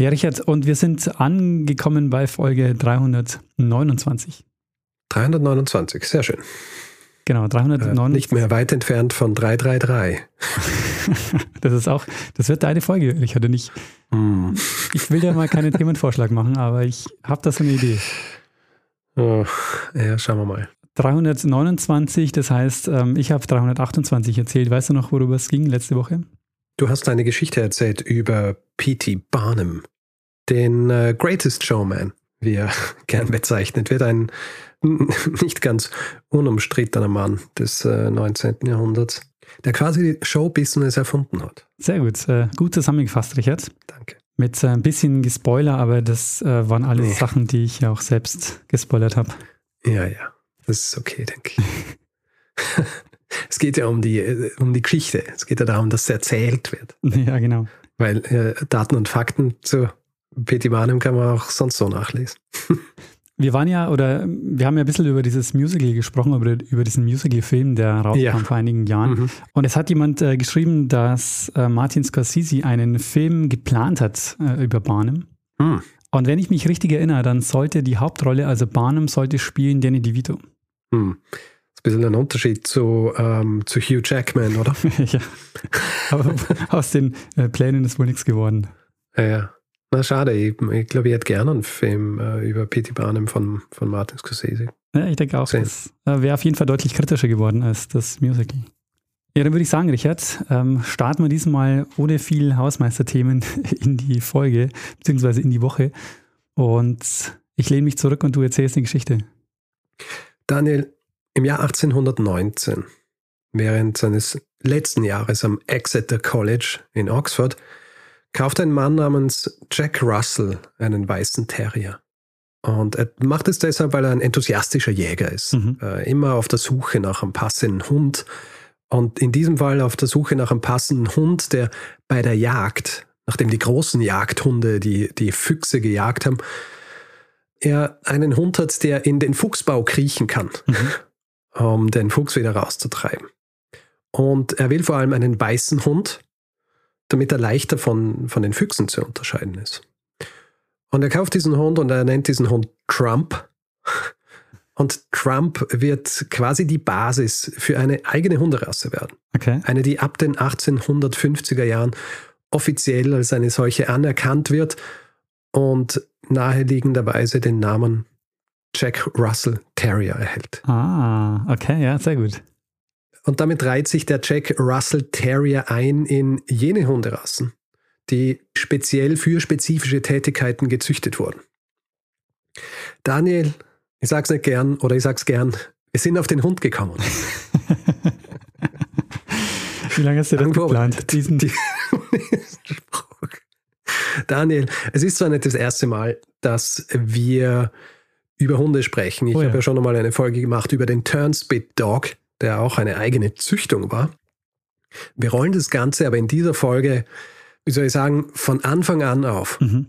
Ja, Richard, und wir sind angekommen bei Folge 329. 329, sehr schön. Genau, 329. Äh, nicht mehr weit entfernt von 333. das ist auch, das wird deine Folge, Richard, und ich, mm. ich will dir mal keinen Themenvorschlag machen, aber ich habe da so eine Idee. Oh, ja, schauen wir mal. 329, das heißt, ähm, ich habe 328 erzählt. Weißt du noch, worüber es ging letzte Woche? Du hast eine Geschichte erzählt über P.T. Barnum, den äh, Greatest Showman, wie er gern bezeichnet wird. Ein nicht ganz unumstrittener Mann des äh, 19. Jahrhunderts, der quasi Showbusiness erfunden hat. Sehr gut. Äh, gut zusammengefasst, Richard. Danke. Mit äh, ein bisschen Gespoiler, aber das äh, waren alles nee. Sachen, die ich ja auch selbst gespoilert habe. Ja, ja. Das ist okay, denke ich. Es geht ja um die, äh, um die Geschichte. Es geht ja darum, dass es erzählt wird. Ja, genau. Weil äh, Daten und Fakten zu Petty Barnum kann man auch sonst so nachlesen. Wir waren ja, oder wir haben ja ein bisschen über dieses Musical gesprochen, über, über diesen Musical-Film, der rauskam ja. vor einigen Jahren. Mhm. Und es hat jemand äh, geschrieben, dass äh, Martin Scorsese einen Film geplant hat äh, über Barnum. Mhm. Und wenn ich mich richtig erinnere, dann sollte die Hauptrolle, also Barnum, sollte spielen Danny DeVito. Mhm ein bisschen ein Unterschied zu, ähm, zu Hugh Jackman, oder? ja. Aber aus den äh, Plänen ist wohl nichts geworden. Ja, ja. Na, schade. Ich, ich glaube, ich hätte gerne einen Film äh, über P.T. Barnum von, von Martin Scorsese. Ja, ich denke auch. Das äh, wäre auf jeden Fall deutlich kritischer geworden als das Musical. Ja, dann würde ich sagen, Richard, ähm, starten wir diesmal ohne viel Hausmeisterthemen in die Folge, beziehungsweise in die Woche. Und ich lehne mich zurück und du erzählst die Geschichte. Daniel, im Jahr 1819, während seines letzten Jahres am Exeter College in Oxford, kauft ein Mann namens Jack Russell einen weißen Terrier. Und er macht es deshalb, weil er ein enthusiastischer Jäger ist. Mhm. Äh, immer auf der Suche nach einem passenden Hund. Und in diesem Fall auf der Suche nach einem passenden Hund, der bei der Jagd, nachdem die großen Jagdhunde die, die Füchse gejagt haben, er einen Hund hat, der in den Fuchsbau kriechen kann. Mhm um den Fuchs wieder rauszutreiben. Und er will vor allem einen weißen Hund, damit er leichter von, von den Füchsen zu unterscheiden ist. Und er kauft diesen Hund und er nennt diesen Hund Trump. Und Trump wird quasi die Basis für eine eigene Hunderasse werden. Okay. Eine, die ab den 1850er Jahren offiziell als eine solche anerkannt wird und naheliegenderweise den Namen Jack Russell Terrier erhält. Ah, okay, ja, sehr gut. Und damit reiht sich der Jack Russell Terrier ein in jene Hunderassen, die speziell für spezifische Tätigkeiten gezüchtet wurden. Daniel, ich sag's nicht gern oder ich sag's gern, wir sind auf den Hund gekommen. Wie lange hast du das geplant? Diesen die, Daniel, es ist zwar nicht das erste Mal, dass wir über Hunde sprechen. Ich oh ja. habe ja schon einmal eine Folge gemacht über den Turnspit Dog, der auch eine eigene Züchtung war. Wir rollen das Ganze aber in dieser Folge, wie soll ich sagen, von Anfang an auf. Mhm.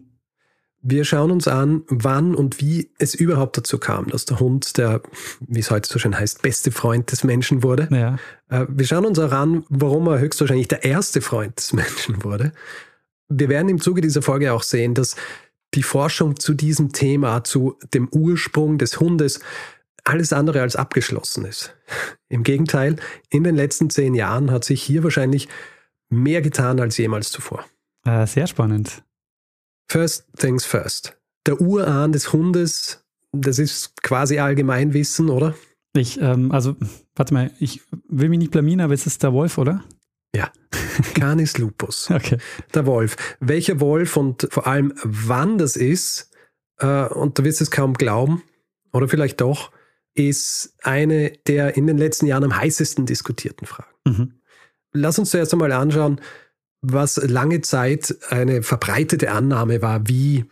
Wir schauen uns an, wann und wie es überhaupt dazu kam, dass der Hund der, wie es heute so schön heißt, beste Freund des Menschen wurde. Ja. Äh, wir schauen uns auch an, warum er höchstwahrscheinlich der erste Freund des Menschen wurde. Wir werden im Zuge dieser Folge auch sehen, dass die Forschung zu diesem Thema, zu dem Ursprung des Hundes, alles andere als abgeschlossen ist. Im Gegenteil, in den letzten zehn Jahren hat sich hier wahrscheinlich mehr getan als jemals zuvor. Äh, sehr spannend. First things first. Der Urahn des Hundes, das ist quasi Allgemeinwissen, oder? Ich, ähm, also, warte mal, ich will mich nicht blamieren, aber es ist der Wolf, oder? Ja, Canis lupus. Okay. Der Wolf. Welcher Wolf und vor allem wann das ist, äh, und du wirst es kaum glauben, oder vielleicht doch, ist eine der in den letzten Jahren am heißesten diskutierten Fragen. Mhm. Lass uns zuerst einmal anschauen, was lange Zeit eine verbreitete Annahme war, wie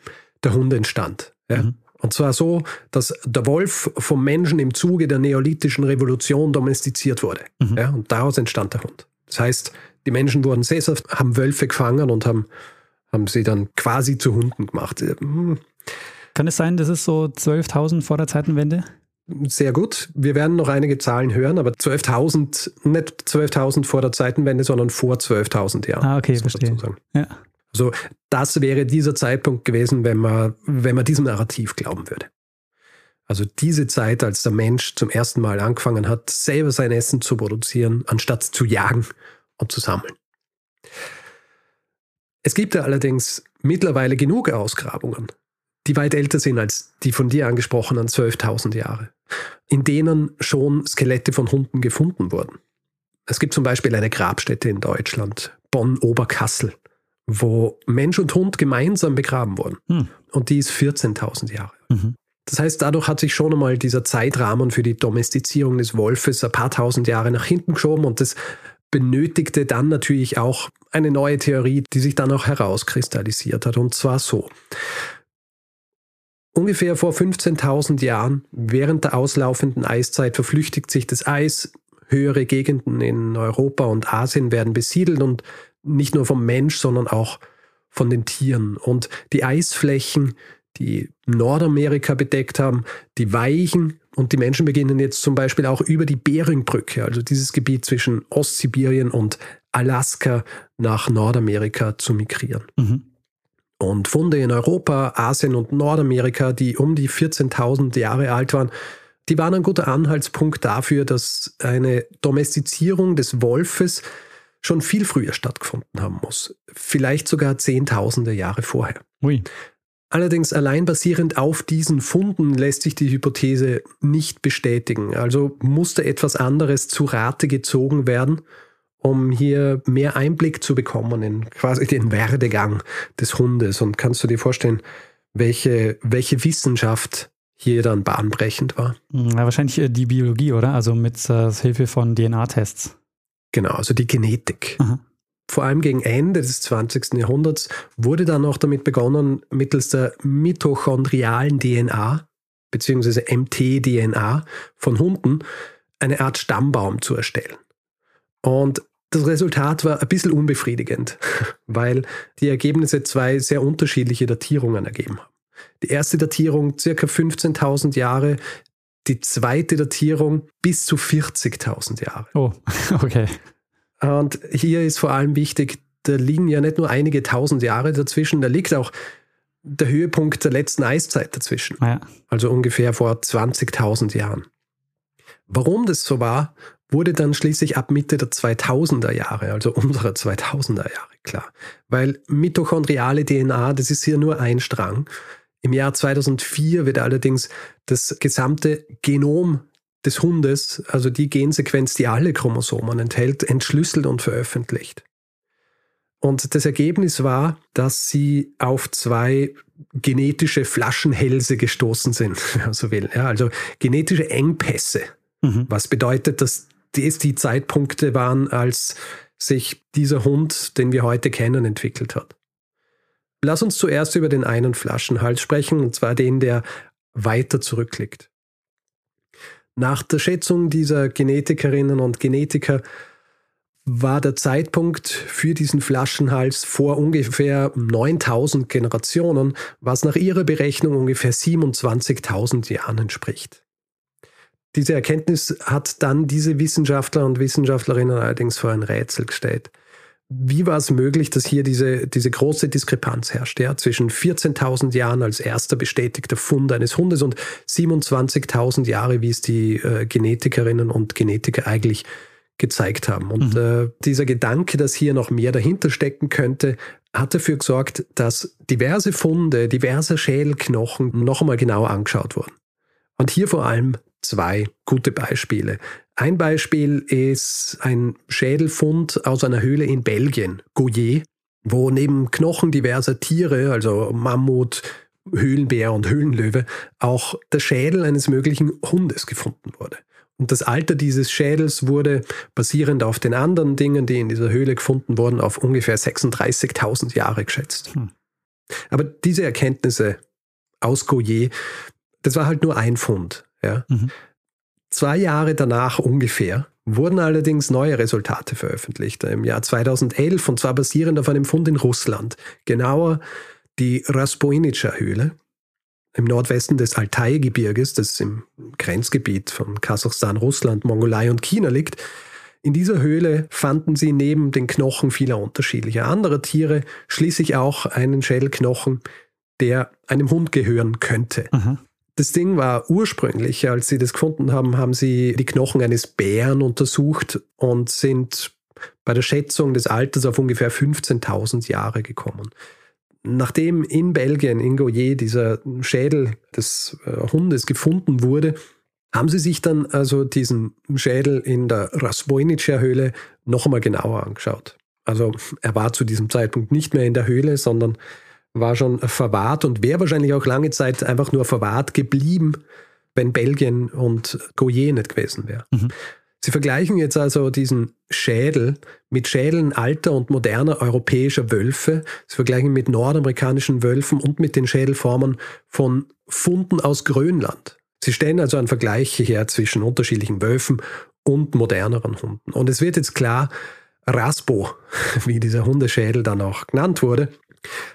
der Hund entstand. Ja? Mhm. Und zwar so, dass der Wolf vom Menschen im Zuge der neolithischen Revolution domestiziert wurde. Mhm. Ja? Und daraus entstand der Hund. Das heißt, die Menschen wurden sesshaft, haben Wölfe gefangen und haben, haben sie dann quasi zu Hunden gemacht. Hm. Kann es sein, das ist so 12.000 vor der Zeitenwende? Sehr gut. Wir werden noch einige Zahlen hören, aber 12.000, nicht 12.000 vor der Zeitenwende, sondern vor 12.000 Jahren. Ah, okay, verstehe. Ja. Also das wäre dieser Zeitpunkt gewesen, wenn man, wenn man diesem Narrativ glauben würde. Also diese Zeit, als der Mensch zum ersten Mal angefangen hat, selber sein Essen zu produzieren, anstatt zu jagen und zu sammeln. Es gibt ja allerdings mittlerweile genug Ausgrabungen, die weit älter sind als die von dir angesprochenen 12.000 Jahre, in denen schon Skelette von Hunden gefunden wurden. Es gibt zum Beispiel eine Grabstätte in Deutschland, Bonn-Oberkassel, wo Mensch und Hund gemeinsam begraben wurden. Hm. Und die ist 14.000 Jahre. Mhm. Das heißt, dadurch hat sich schon einmal dieser Zeitrahmen für die Domestizierung des Wolfes ein paar tausend Jahre nach hinten geschoben und das benötigte dann natürlich auch eine neue Theorie, die sich dann auch herauskristallisiert hat. Und zwar so. Ungefähr vor 15.000 Jahren, während der auslaufenden Eiszeit, verflüchtigt sich das Eis. Höhere Gegenden in Europa und Asien werden besiedelt und nicht nur vom Mensch, sondern auch von den Tieren. Und die Eisflächen, die Nordamerika bedeckt haben, die weichen und die Menschen beginnen jetzt zum Beispiel auch über die Beringbrücke, also dieses Gebiet zwischen Ostsibirien und Alaska nach Nordamerika zu migrieren. Mhm. Und Funde in Europa, Asien und Nordamerika, die um die 14.000 Jahre alt waren, die waren ein guter Anhaltspunkt dafür, dass eine Domestizierung des Wolfes schon viel früher stattgefunden haben muss. Vielleicht sogar Zehntausende Jahre vorher. Ui. Allerdings allein basierend auf diesen Funden lässt sich die Hypothese nicht bestätigen. Also musste etwas anderes zu Rate gezogen werden, um hier mehr Einblick zu bekommen in quasi den Werdegang des Hundes. Und kannst du dir vorstellen, welche, welche Wissenschaft hier dann bahnbrechend war? Ja, wahrscheinlich äh, die Biologie, oder? Also mit äh, Hilfe von DNA-Tests. Genau, also die Genetik. Aha. Vor allem gegen Ende des 20. Jahrhunderts wurde dann auch damit begonnen, mittels der mitochondrialen DNA bzw. MT-DNA von Hunden eine Art Stammbaum zu erstellen. Und das Resultat war ein bisschen unbefriedigend, weil die Ergebnisse zwei sehr unterschiedliche Datierungen ergeben haben. Die erste Datierung circa 15.000 Jahre, die zweite Datierung bis zu 40.000 Jahre. Oh, okay. Und hier ist vor allem wichtig, da liegen ja nicht nur einige tausend Jahre dazwischen, da liegt auch der Höhepunkt der letzten Eiszeit dazwischen. Ja. Also ungefähr vor 20.000 Jahren. Warum das so war, wurde dann schließlich ab Mitte der 2000er Jahre, also unserer 2000er Jahre klar. Weil mitochondriale DNA, das ist hier nur ein Strang. Im Jahr 2004 wird allerdings das gesamte Genom des Hundes, also die Gensequenz, die alle Chromosomen enthält, entschlüsselt und veröffentlicht. Und das Ergebnis war, dass sie auf zwei genetische Flaschenhälse gestoßen sind, wenn man so will. Ja, also genetische Engpässe. Mhm. Was bedeutet, dass das die Zeitpunkte waren, als sich dieser Hund, den wir heute kennen, entwickelt hat. Lass uns zuerst über den einen Flaschenhals sprechen, und zwar den, der weiter zurückliegt. Nach der Schätzung dieser Genetikerinnen und Genetiker war der Zeitpunkt für diesen Flaschenhals vor ungefähr 9000 Generationen, was nach ihrer Berechnung ungefähr 27.000 Jahren entspricht. Diese Erkenntnis hat dann diese Wissenschaftler und Wissenschaftlerinnen allerdings vor ein Rätsel gestellt. Wie war es möglich, dass hier diese, diese große Diskrepanz herrscht, ja, zwischen 14.000 Jahren als erster bestätigter Fund eines Hundes und 27.000 Jahre, wie es die äh, Genetikerinnen und Genetiker eigentlich gezeigt haben. Und mhm. äh, dieser Gedanke, dass hier noch mehr dahinter stecken könnte, hat dafür gesorgt, dass diverse Funde, diverse Schädelknochen noch einmal genau angeschaut wurden. Und hier vor allem zwei gute Beispiele. Ein Beispiel ist ein Schädelfund aus einer Höhle in Belgien, Goyer, wo neben Knochen diverser Tiere, also Mammut, Höhlenbär und Höhlenlöwe, auch der Schädel eines möglichen Hundes gefunden wurde. Und das Alter dieses Schädels wurde basierend auf den anderen Dingen, die in dieser Höhle gefunden wurden, auf ungefähr 36.000 Jahre geschätzt. Hm. Aber diese Erkenntnisse aus Goyer. Das war halt nur ein Fund. Ja. Mhm. Zwei Jahre danach ungefähr wurden allerdings neue Resultate veröffentlicht im Jahr 2011 und zwar basierend auf einem Fund in Russland. Genauer die Raspoinica Höhle im Nordwesten des Altai-Gebirges, das im Grenzgebiet von Kasachstan, Russland, Mongolei und China liegt. In dieser Höhle fanden sie neben den Knochen vieler unterschiedlicher anderer Tiere schließlich auch einen Schädelknochen, der einem Hund gehören könnte. Aha. Das Ding war ursprünglich, als sie das gefunden haben, haben sie die Knochen eines Bären untersucht und sind bei der Schätzung des Alters auf ungefähr 15.000 Jahre gekommen. Nachdem in Belgien, in Goyer, dieser Schädel des äh, Hundes gefunden wurde, haben sie sich dann also diesen Schädel in der Rasvoinicer-Höhle noch einmal genauer angeschaut. Also er war zu diesem Zeitpunkt nicht mehr in der Höhle, sondern war schon verwahrt und wäre wahrscheinlich auch lange Zeit einfach nur verwahrt geblieben, wenn Belgien und Goyer nicht gewesen wäre. Mhm. Sie vergleichen jetzt also diesen Schädel mit Schädeln alter und moderner europäischer Wölfe. Sie vergleichen mit nordamerikanischen Wölfen und mit den Schädelformen von Funden aus Grönland. Sie stellen also einen Vergleich her zwischen unterschiedlichen Wölfen und moderneren Hunden. Und es wird jetzt klar, Raspo, wie dieser Hundeschädel dann auch genannt wurde,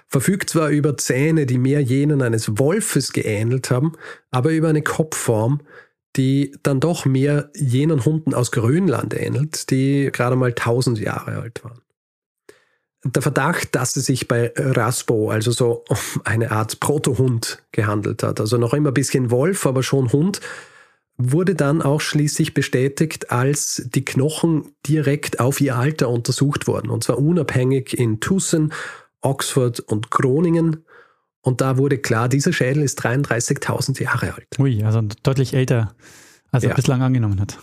verfügt zwar über Zähne, die mehr jenen eines Wolfes geähnelt haben, aber über eine Kopfform, die dann doch mehr jenen Hunden aus Grönland ähnelt, die gerade mal 1000 Jahre alt waren. Der Verdacht, dass es sich bei Raspo also so um eine Art Protohund gehandelt hat, also noch immer ein bisschen Wolf, aber schon Hund, wurde dann auch schließlich bestätigt, als die Knochen direkt auf ihr Alter untersucht wurden, und zwar unabhängig in Tucson, Oxford und Groningen. Und da wurde klar, dieser Schädel ist 33.000 Jahre alt. Ui, also deutlich älter, als ja. er bislang angenommen hat.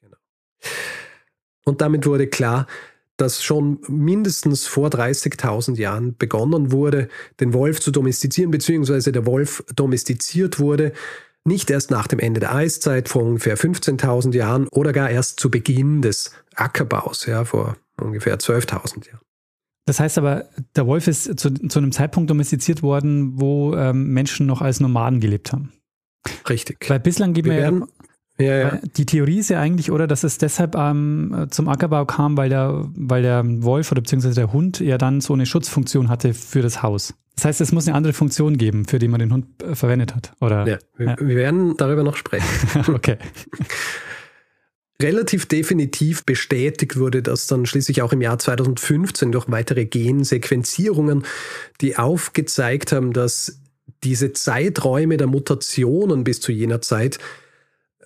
Genau. Und damit wurde klar, dass schon mindestens vor 30.000 Jahren begonnen wurde, den Wolf zu domestizieren, beziehungsweise der Wolf domestiziert wurde, nicht erst nach dem Ende der Eiszeit vor ungefähr 15.000 Jahren oder gar erst zu Beginn des Ackerbaus, ja, vor ungefähr 12.000 Jahren. Das heißt aber, der Wolf ist zu, zu einem Zeitpunkt domestiziert worden, wo ähm, Menschen noch als Nomaden gelebt haben. Richtig. Weil bislang gibt ja, ja, ja. Die Theorie ist ja eigentlich, oder, dass es deshalb ähm, zum Ackerbau kam, weil der, weil der Wolf oder beziehungsweise der Hund ja dann so eine Schutzfunktion hatte für das Haus. Das heißt, es muss eine andere Funktion geben, für die man den Hund äh, verwendet hat, oder? Ja, wir, ja. wir werden darüber noch sprechen. okay. Relativ definitiv bestätigt wurde das dann schließlich auch im Jahr 2015 durch weitere Gensequenzierungen, die aufgezeigt haben, dass diese Zeiträume der Mutationen bis zu jener Zeit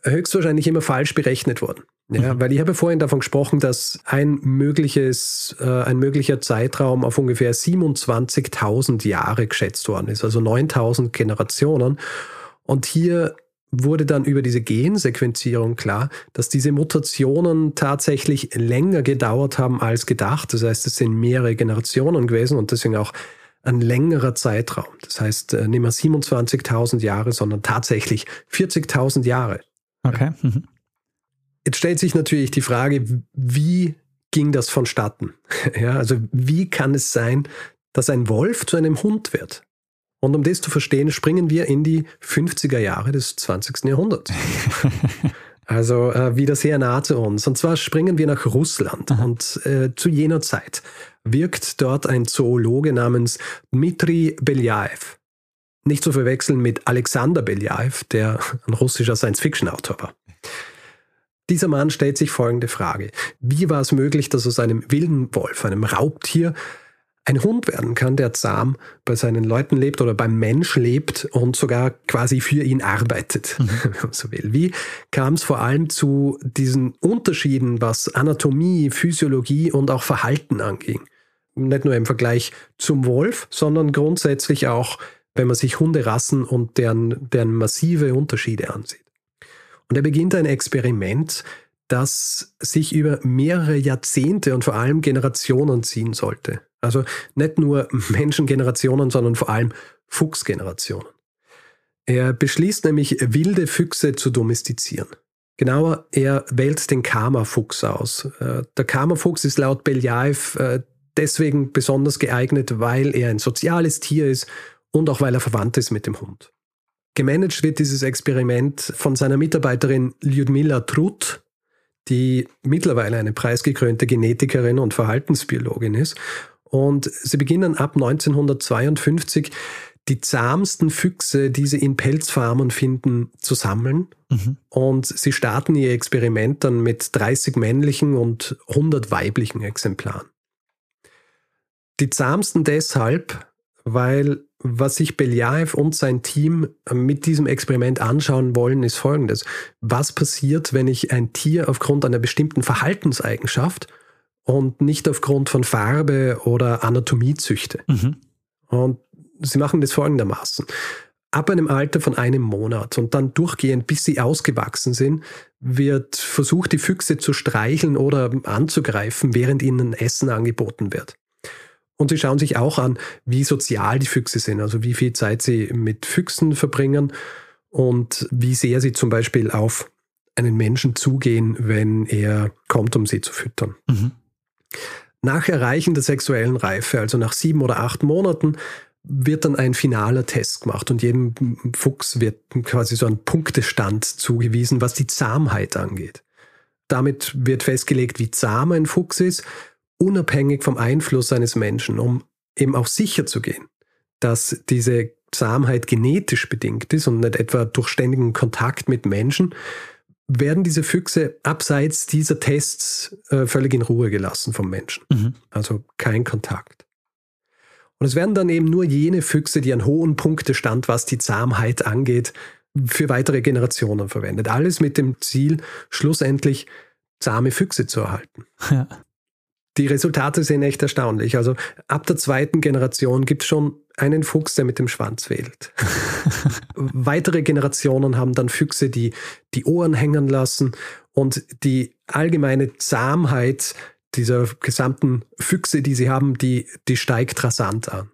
höchstwahrscheinlich immer falsch berechnet wurden. Ja, mhm. Weil ich habe vorhin davon gesprochen, dass ein, mögliches, äh, ein möglicher Zeitraum auf ungefähr 27.000 Jahre geschätzt worden ist, also 9.000 Generationen. Und hier wurde dann über diese Gensequenzierung klar, dass diese Mutationen tatsächlich länger gedauert haben als gedacht. Das heißt, es sind mehrere Generationen gewesen und deswegen auch ein längerer Zeitraum. Das heißt, äh, nicht mehr 27.000 Jahre, sondern tatsächlich 40.000 Jahre. Okay. Mhm. Jetzt stellt sich natürlich die Frage, wie ging das vonstatten? Ja, also wie kann es sein, dass ein Wolf zu einem Hund wird? Und um das zu verstehen, springen wir in die 50er Jahre des 20. Jahrhunderts. also äh, wieder sehr nah zu uns. Und zwar springen wir nach Russland. Aha. Und äh, zu jener Zeit wirkt dort ein Zoologe namens Dmitri Beljaev. Nicht zu verwechseln mit Alexander Beljaev, der ein russischer Science-Fiction-Autor war. Dieser Mann stellt sich folgende Frage. Wie war es möglich, dass aus einem wilden Wolf, einem Raubtier, ein Hund werden kann, der zahm bei seinen Leuten lebt oder beim Mensch lebt und sogar quasi für ihn arbeitet, mhm. wenn man so will. Wie kam es vor allem zu diesen Unterschieden, was Anatomie, Physiologie und auch Verhalten anging? Nicht nur im Vergleich zum Wolf, sondern grundsätzlich auch, wenn man sich Hunderassen und deren, deren massive Unterschiede ansieht. Und er beginnt ein Experiment, das sich über mehrere Jahrzehnte und vor allem Generationen ziehen sollte. Also nicht nur Menschengenerationen, sondern vor allem Fuchsgenerationen. Er beschließt nämlich, wilde Füchse zu domestizieren. Genauer, er wählt den Karma-Fuchs aus. Äh, der Karma-Fuchs ist laut Beljaev äh, deswegen besonders geeignet, weil er ein soziales Tier ist und auch weil er verwandt ist mit dem Hund. Gemanagt wird dieses Experiment von seiner Mitarbeiterin Lyudmila Trut, die mittlerweile eine preisgekrönte Genetikerin und Verhaltensbiologin ist. Und sie beginnen ab 1952 die zahmsten Füchse, die sie in Pelzfarmen finden, zu sammeln. Mhm. Und sie starten ihr Experiment dann mit 30 männlichen und 100 weiblichen Exemplaren. Die zahmsten deshalb, weil was sich Beljaev und sein Team mit diesem Experiment anschauen wollen, ist folgendes. Was passiert, wenn ich ein Tier aufgrund einer bestimmten Verhaltenseigenschaft und nicht aufgrund von Farbe oder Anatomie züchte? Mhm. Und sie machen das folgendermaßen. Ab einem Alter von einem Monat und dann durchgehend, bis sie ausgewachsen sind, wird versucht, die Füchse zu streicheln oder anzugreifen, während ihnen Essen angeboten wird. Und sie schauen sich auch an, wie sozial die Füchse sind, also wie viel Zeit sie mit Füchsen verbringen und wie sehr sie zum Beispiel auf einen Menschen zugehen, wenn er kommt, um sie zu füttern. Mhm. Nach Erreichen der sexuellen Reife, also nach sieben oder acht Monaten, wird dann ein finaler Test gemacht und jedem Fuchs wird quasi so ein Punktestand zugewiesen, was die Zahmheit angeht. Damit wird festgelegt, wie zahm ein Fuchs ist unabhängig vom Einfluss eines Menschen, um eben auch sicher zu gehen, dass diese Zahmheit genetisch bedingt ist und nicht etwa durch ständigen Kontakt mit Menschen, werden diese Füchse abseits dieser Tests äh, völlig in Ruhe gelassen vom Menschen. Mhm. Also kein Kontakt. Und es werden dann eben nur jene Füchse, die einen hohen Punktestand, was die Zahmheit angeht, für weitere Generationen verwendet. Alles mit dem Ziel, schlussendlich zahme Füchse zu erhalten. Ja. Die Resultate sind echt erstaunlich. Also ab der zweiten Generation gibt es schon einen Fuchs, der mit dem Schwanz wählt. Weitere Generationen haben dann Füchse, die die Ohren hängen lassen und die allgemeine Zahmheit dieser gesamten Füchse, die sie haben, die, die steigt rasant an.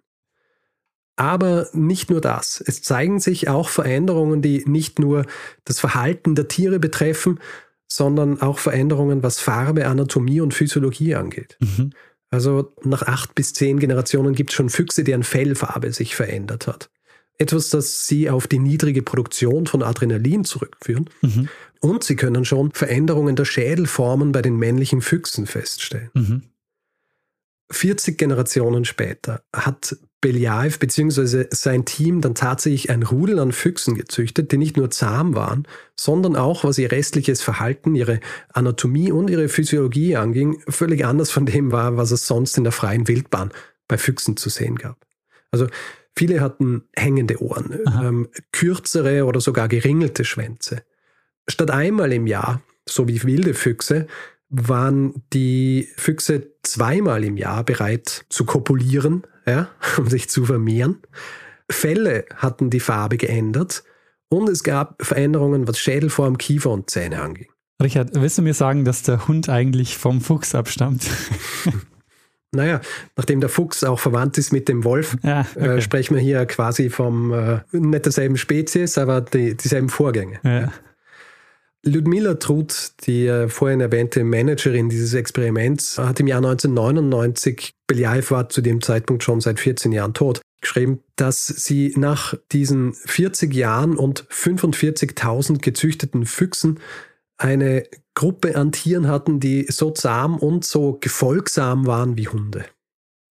Aber nicht nur das. Es zeigen sich auch Veränderungen, die nicht nur das Verhalten der Tiere betreffen, sondern auch Veränderungen, was Farbe, Anatomie und Physiologie angeht. Mhm. Also nach acht bis zehn Generationen gibt es schon Füchse, deren Fellfarbe sich verändert hat. Etwas, das sie auf die niedrige Produktion von Adrenalin zurückführen. Mhm. Und sie können schon Veränderungen der Schädelformen bei den männlichen Füchsen feststellen. Mhm. 40 Generationen später hat Beljaev bzw. sein Team dann tatsächlich ein Rudel an Füchsen gezüchtet, die nicht nur zahm waren, sondern auch, was ihr restliches Verhalten, ihre Anatomie und ihre Physiologie anging, völlig anders von dem war, was es sonst in der freien Wildbahn bei Füchsen zu sehen gab. Also viele hatten hängende Ohren, ähm, kürzere oder sogar geringelte Schwänze. Statt einmal im Jahr, so wie wilde Füchse, waren die Füchse zweimal im Jahr bereit zu kopulieren, ja, um sich zu vermehren. Felle hatten die Farbe geändert und es gab Veränderungen, was Schädelform, Kiefer und Zähne anging. Richard, willst du mir sagen, dass der Hund eigentlich vom Fuchs abstammt? Naja, nachdem der Fuchs auch verwandt ist mit dem Wolf, ja, äh, okay. äh, sprechen wir hier quasi vom, äh, nicht derselben Spezies, aber die, dieselben Vorgänge. Ja. Ludmila Truth, die äh, vorhin erwähnte Managerin dieses Experiments, hat im Jahr 1999, Beljaev war zu dem Zeitpunkt schon seit 14 Jahren tot, geschrieben, dass sie nach diesen 40 Jahren und 45.000 gezüchteten Füchsen eine Gruppe an Tieren hatten, die so zahm und so gefolgsam waren wie Hunde.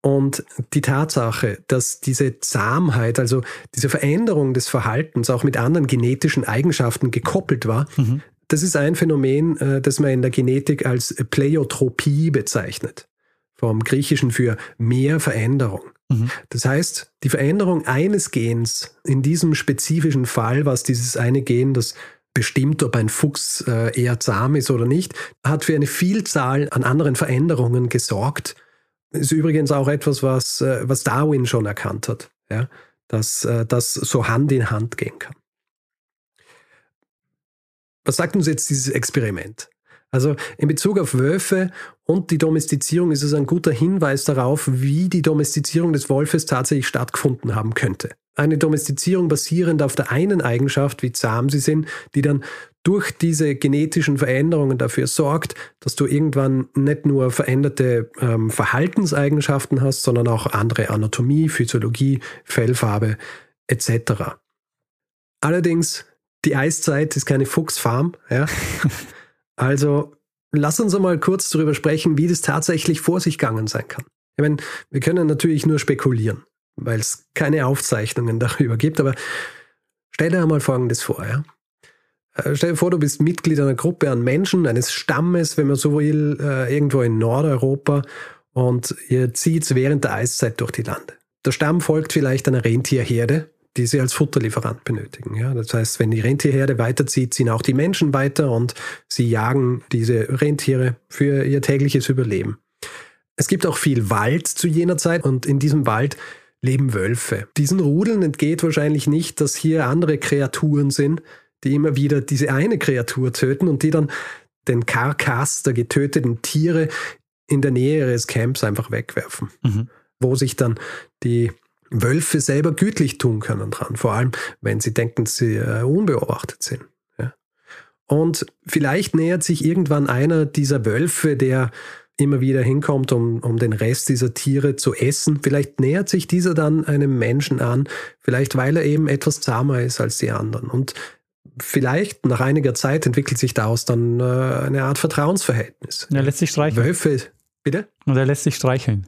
Und die Tatsache, dass diese Zahmheit, also diese Veränderung des Verhaltens auch mit anderen genetischen Eigenschaften gekoppelt war, mhm. Das ist ein Phänomen, äh, das man in der Genetik als Pleiotropie bezeichnet. Vom Griechischen für mehr Veränderung. Mhm. Das heißt, die Veränderung eines Gens, in diesem spezifischen Fall, was dieses eine Gen, das bestimmt, ob ein Fuchs äh, eher zahm ist oder nicht, hat für eine Vielzahl an anderen Veränderungen gesorgt. Ist übrigens auch etwas, was, äh, was Darwin schon erkannt hat, ja? dass das so Hand in Hand gehen kann. Was sagt uns jetzt dieses Experiment? Also in Bezug auf Wölfe und die Domestizierung ist es ein guter Hinweis darauf, wie die Domestizierung des Wolfes tatsächlich stattgefunden haben könnte. eine Domestizierung basierend auf der einen Eigenschaft, wie zahm sie sind, die dann durch diese genetischen Veränderungen dafür sorgt, dass du irgendwann nicht nur veränderte ähm, Verhaltenseigenschaften hast, sondern auch andere Anatomie, Physiologie, Fellfarbe etc. Allerdings, die Eiszeit ist keine Fuchsfarm. Ja? also lass uns einmal kurz darüber sprechen, wie das tatsächlich vor sich gegangen sein kann. Ich meine, wir können natürlich nur spekulieren, weil es keine Aufzeichnungen darüber gibt, aber stell dir einmal Folgendes vor. Ja? Äh, stell dir vor, du bist Mitglied einer Gruppe an Menschen, eines Stammes, wenn man so will, äh, irgendwo in Nordeuropa und ihr zieht während der Eiszeit durch die Lande. Der Stamm folgt vielleicht einer Rentierherde, die sie als Futterlieferant benötigen. Ja, das heißt, wenn die Rentierherde weiterzieht, ziehen auch die Menschen weiter und sie jagen diese Rentiere für ihr tägliches Überleben. Es gibt auch viel Wald zu jener Zeit und in diesem Wald leben Wölfe. Diesen Rudeln entgeht wahrscheinlich nicht, dass hier andere Kreaturen sind, die immer wieder diese eine Kreatur töten und die dann den Karkass der getöteten Tiere in der Nähe ihres Camps einfach wegwerfen. Mhm. Wo sich dann die Wölfe selber gütlich tun können dran, vor allem wenn sie denken, sie äh, unbeobachtet sind. Ja. Und vielleicht nähert sich irgendwann einer dieser Wölfe, der immer wieder hinkommt, um, um den Rest dieser Tiere zu essen. Vielleicht nähert sich dieser dann einem Menschen an, vielleicht weil er eben etwas zahmer ist als die anderen. Und vielleicht nach einiger Zeit entwickelt sich daraus dann äh, eine Art Vertrauensverhältnis. er lässt sich streicheln. Wölfe, bitte? Und er lässt sich streicheln.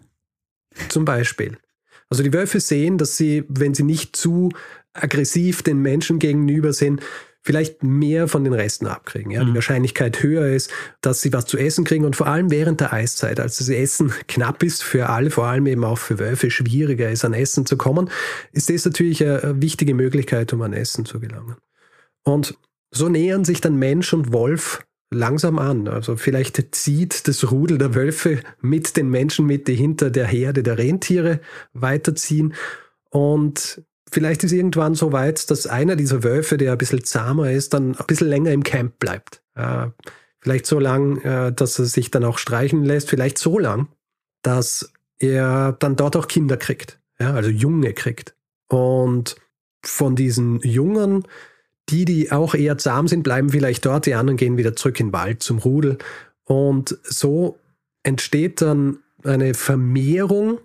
Zum Beispiel. Also die Wölfe sehen, dass sie, wenn sie nicht zu aggressiv den Menschen gegenüber sind, vielleicht mehr von den Resten abkriegen. Ja? Mhm. Die Wahrscheinlichkeit höher ist, dass sie was zu essen kriegen und vor allem während der Eiszeit, als das Essen knapp ist für alle, vor allem eben auch für Wölfe schwieriger ist, an Essen zu kommen, ist das natürlich eine wichtige Möglichkeit, um an Essen zu gelangen. Und so nähern sich dann Mensch und Wolf langsam an. Also vielleicht zieht das Rudel der Wölfe mit den Menschen mit, die hinter der Herde der Rentiere weiterziehen. Und vielleicht ist irgendwann so weit, dass einer dieser Wölfe, der ein bisschen zahmer ist, dann ein bisschen länger im Camp bleibt. Äh, vielleicht so lang, äh, dass er sich dann auch streichen lässt. Vielleicht so lang, dass er dann dort auch Kinder kriegt. Ja, also Junge kriegt. Und von diesen Jungen die, die auch eher zahm sind, bleiben vielleicht dort, die anderen gehen wieder zurück in den Wald zum Rudel. Und so entsteht dann eine Vermehrung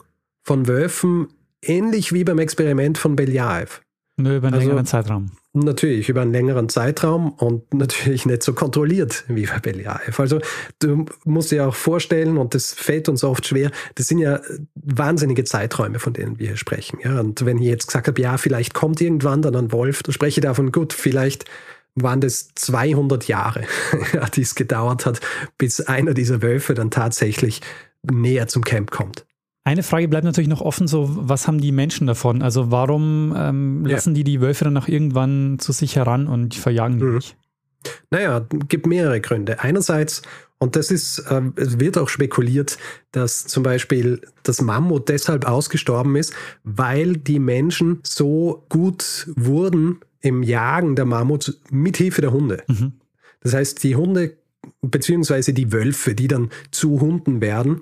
von Wölfen, ähnlich wie beim Experiment von Beljaev. Nur über einen also, längeren Zeitraum. Natürlich, über einen längeren Zeitraum und natürlich nicht so kontrolliert wie bei Beljaev. Also du musst dir auch vorstellen, und das fällt uns oft schwer, das sind ja wahnsinnige Zeiträume, von denen wir hier sprechen. Ja? Und wenn ich jetzt gesagt habe, ja, vielleicht kommt irgendwann dann ein Wolf, dann spreche ich davon, gut, vielleicht waren das 200 Jahre, die es gedauert hat, bis einer dieser Wölfe dann tatsächlich näher zum Camp kommt. Eine Frage bleibt natürlich noch offen, so was haben die Menschen davon? Also warum ähm, lassen ja. die die Wölfe dann auch irgendwann zu sich heran und verjagen die mhm. nicht? Naja, gibt mehrere Gründe. Einerseits, und das ist, äh, es wird auch spekuliert, dass zum Beispiel das Mammut deshalb ausgestorben ist, weil die Menschen so gut wurden im Jagen der Mammuts mit Hilfe der Hunde. Mhm. Das heißt, die Hunde beziehungsweise die Wölfe, die dann zu Hunden werden,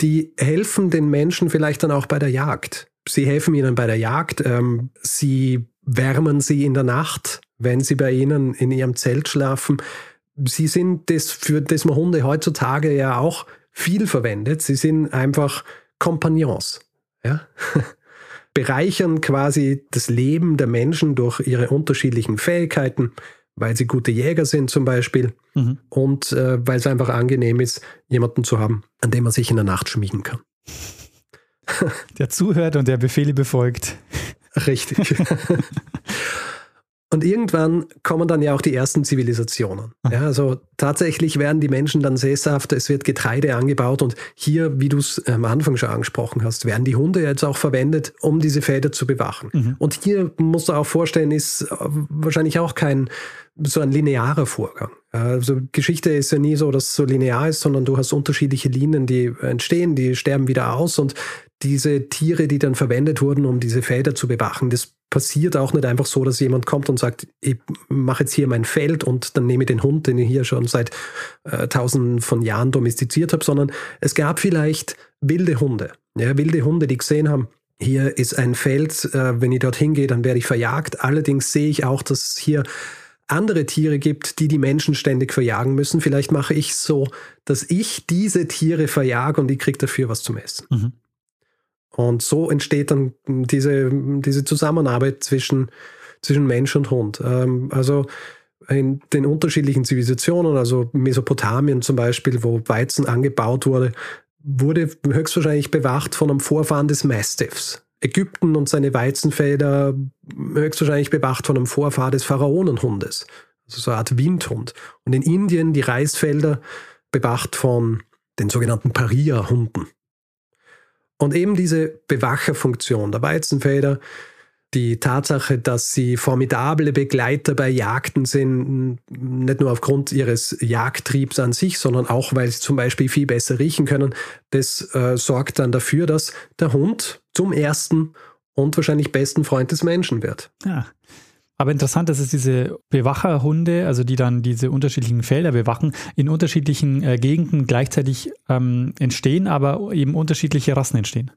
die helfen den Menschen vielleicht dann auch bei der Jagd. Sie helfen ihnen bei der Jagd, ähm, sie wärmen sie in der Nacht, wenn sie bei ihnen in ihrem Zelt schlafen. Sie sind das, für das man Hunde heutzutage ja auch viel verwendet. Sie sind einfach Kompagnons. Ja? Bereichern quasi das Leben der Menschen durch ihre unterschiedlichen Fähigkeiten, weil sie gute Jäger sind zum Beispiel mhm. und äh, weil es einfach angenehm ist, jemanden zu haben, an dem man sich in der Nacht schmiegen kann. Der zuhört und der Befehle befolgt. Richtig. Und irgendwann kommen dann ja auch die ersten Zivilisationen. Ja, also tatsächlich werden die Menschen dann sesshaft, es wird Getreide angebaut und hier, wie du es am Anfang schon angesprochen hast, werden die Hunde jetzt auch verwendet, um diese Felder zu bewachen. Mhm. Und hier musst du auch vorstellen, ist wahrscheinlich auch kein so ein linearer Vorgang. Also Geschichte ist ja nie so, dass es so linear ist, sondern du hast unterschiedliche Linien, die entstehen, die sterben wieder aus und diese Tiere, die dann verwendet wurden, um diese Felder zu bewachen, das passiert auch nicht einfach so, dass jemand kommt und sagt, ich mache jetzt hier mein Feld und dann nehme ich den Hund, den ich hier schon seit äh, tausenden von Jahren domestiziert habe, sondern es gab vielleicht wilde Hunde. Ja, wilde Hunde, die gesehen haben, Hier ist ein Feld, äh, wenn ich dorthin gehe, dann werde ich verjagt. Allerdings sehe ich auch, dass hier andere Tiere gibt, die die Menschen ständig verjagen müssen. Vielleicht mache ich es so, dass ich diese Tiere verjage und ich kriege dafür was zum Essen. Mhm. Und so entsteht dann diese, diese Zusammenarbeit zwischen, zwischen Mensch und Hund. Ähm, also in den unterschiedlichen Zivilisationen, also Mesopotamien zum Beispiel, wo Weizen angebaut wurde, wurde höchstwahrscheinlich bewacht von einem Vorfahren des Mastiffs. Ägypten und seine Weizenfelder höchstwahrscheinlich bewacht von einem Vorfahr des Pharaonenhundes, also so eine Art Windhund. Und in Indien die Reisfelder bewacht von den sogenannten Paria-Hunden. Und eben diese Bewacherfunktion der Weizenfelder die Tatsache, dass sie formidable Begleiter bei Jagden sind, nicht nur aufgrund ihres Jagdtriebs an sich, sondern auch, weil sie zum Beispiel viel besser riechen können, das äh, sorgt dann dafür, dass der Hund zum ersten und wahrscheinlich besten Freund des Menschen wird. Ja. Aber interessant, dass es diese Bewacherhunde, also die dann diese unterschiedlichen Felder bewachen, in unterschiedlichen äh, Gegenden gleichzeitig ähm, entstehen, aber eben unterschiedliche Rassen entstehen.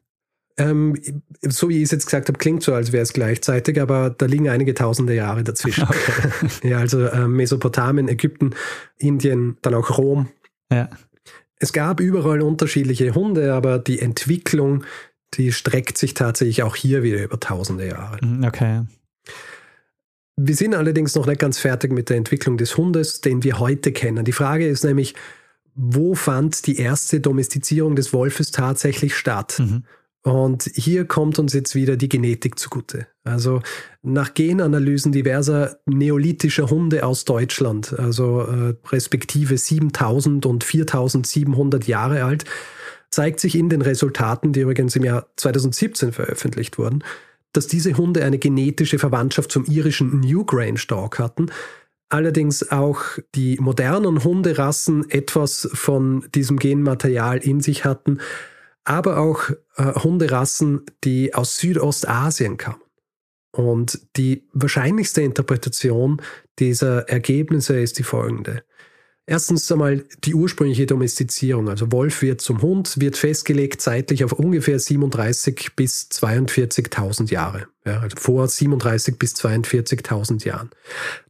Ähm, so wie ich es jetzt gesagt habe, klingt so, als wäre es gleichzeitig, aber da liegen einige tausende Jahre dazwischen. Okay. ja, also äh, Mesopotamien, Ägypten, Indien, dann auch Rom. Ja. Es gab überall unterschiedliche Hunde, aber die Entwicklung, die streckt sich tatsächlich auch hier wieder über tausende Jahre. Mhm, okay. Wir sind allerdings noch nicht ganz fertig mit der Entwicklung des Hundes, den wir heute kennen. Die Frage ist nämlich, wo fand die erste Domestizierung des Wolfes tatsächlich statt? Mhm. Und hier kommt uns jetzt wieder die Genetik zugute. Also nach Genanalysen diverser neolithischer Hunde aus Deutschland, also äh, respektive 7000 und 4700 Jahre alt, zeigt sich in den Resultaten, die übrigens im Jahr 2017 veröffentlicht wurden, dass diese Hunde eine genetische Verwandtschaft zum irischen Newgrange Dog hatten, allerdings auch die modernen Hunderassen etwas von diesem Genmaterial in sich hatten, aber auch äh, Hunderassen, die aus Südostasien kamen. Und die wahrscheinlichste Interpretation dieser Ergebnisse ist die folgende. Erstens einmal die ursprüngliche Domestizierung. Also Wolf wird zum Hund, wird festgelegt zeitlich auf ungefähr 37 bis 42.000 Jahre. Ja, also vor 37 bis 42.000 Jahren.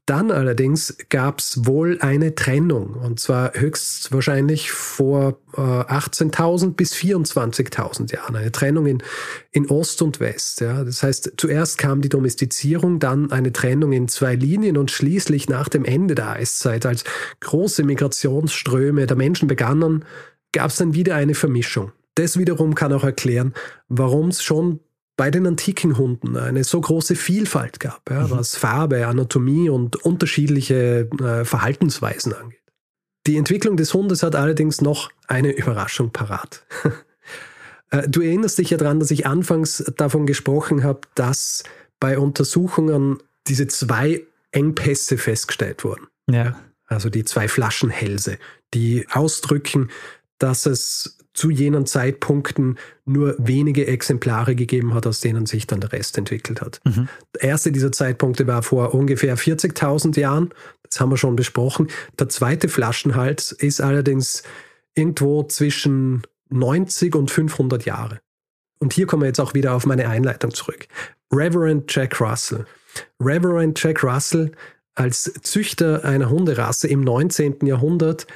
Dann allerdings gab es wohl eine Trennung und zwar höchstwahrscheinlich vor äh, 18.000 bis 24.000 Jahren. Eine Trennung in, in Ost und West. Ja. Das heißt, zuerst kam die Domestizierung, dann eine Trennung in zwei Linien und schließlich nach dem Ende der Eiszeit, als große Migrationsströme der Menschen begannen, gab es dann wieder eine Vermischung. Das wiederum kann auch erklären, warum es schon bei den antiken Hunden eine so große Vielfalt gab, ja, mhm. was Farbe, Anatomie und unterschiedliche äh, Verhaltensweisen angeht. Die Entwicklung des Hundes hat allerdings noch eine Überraschung parat. Äh, du erinnerst dich ja daran, dass ich anfangs davon gesprochen habe, dass bei Untersuchungen diese zwei Engpässe festgestellt wurden. Ja. Also die zwei Flaschenhälse, die ausdrücken, dass es zu jenen Zeitpunkten nur wenige Exemplare gegeben hat, aus denen sich dann der Rest entwickelt hat. Mhm. Der erste dieser Zeitpunkte war vor ungefähr 40.000 Jahren. Das haben wir schon besprochen. Der zweite Flaschenhals ist allerdings irgendwo zwischen 90 und 500 Jahre. Und hier kommen wir jetzt auch wieder auf meine Einleitung zurück. Reverend Jack Russell. Reverend Jack Russell als Züchter einer Hunderasse im 19. Jahrhundert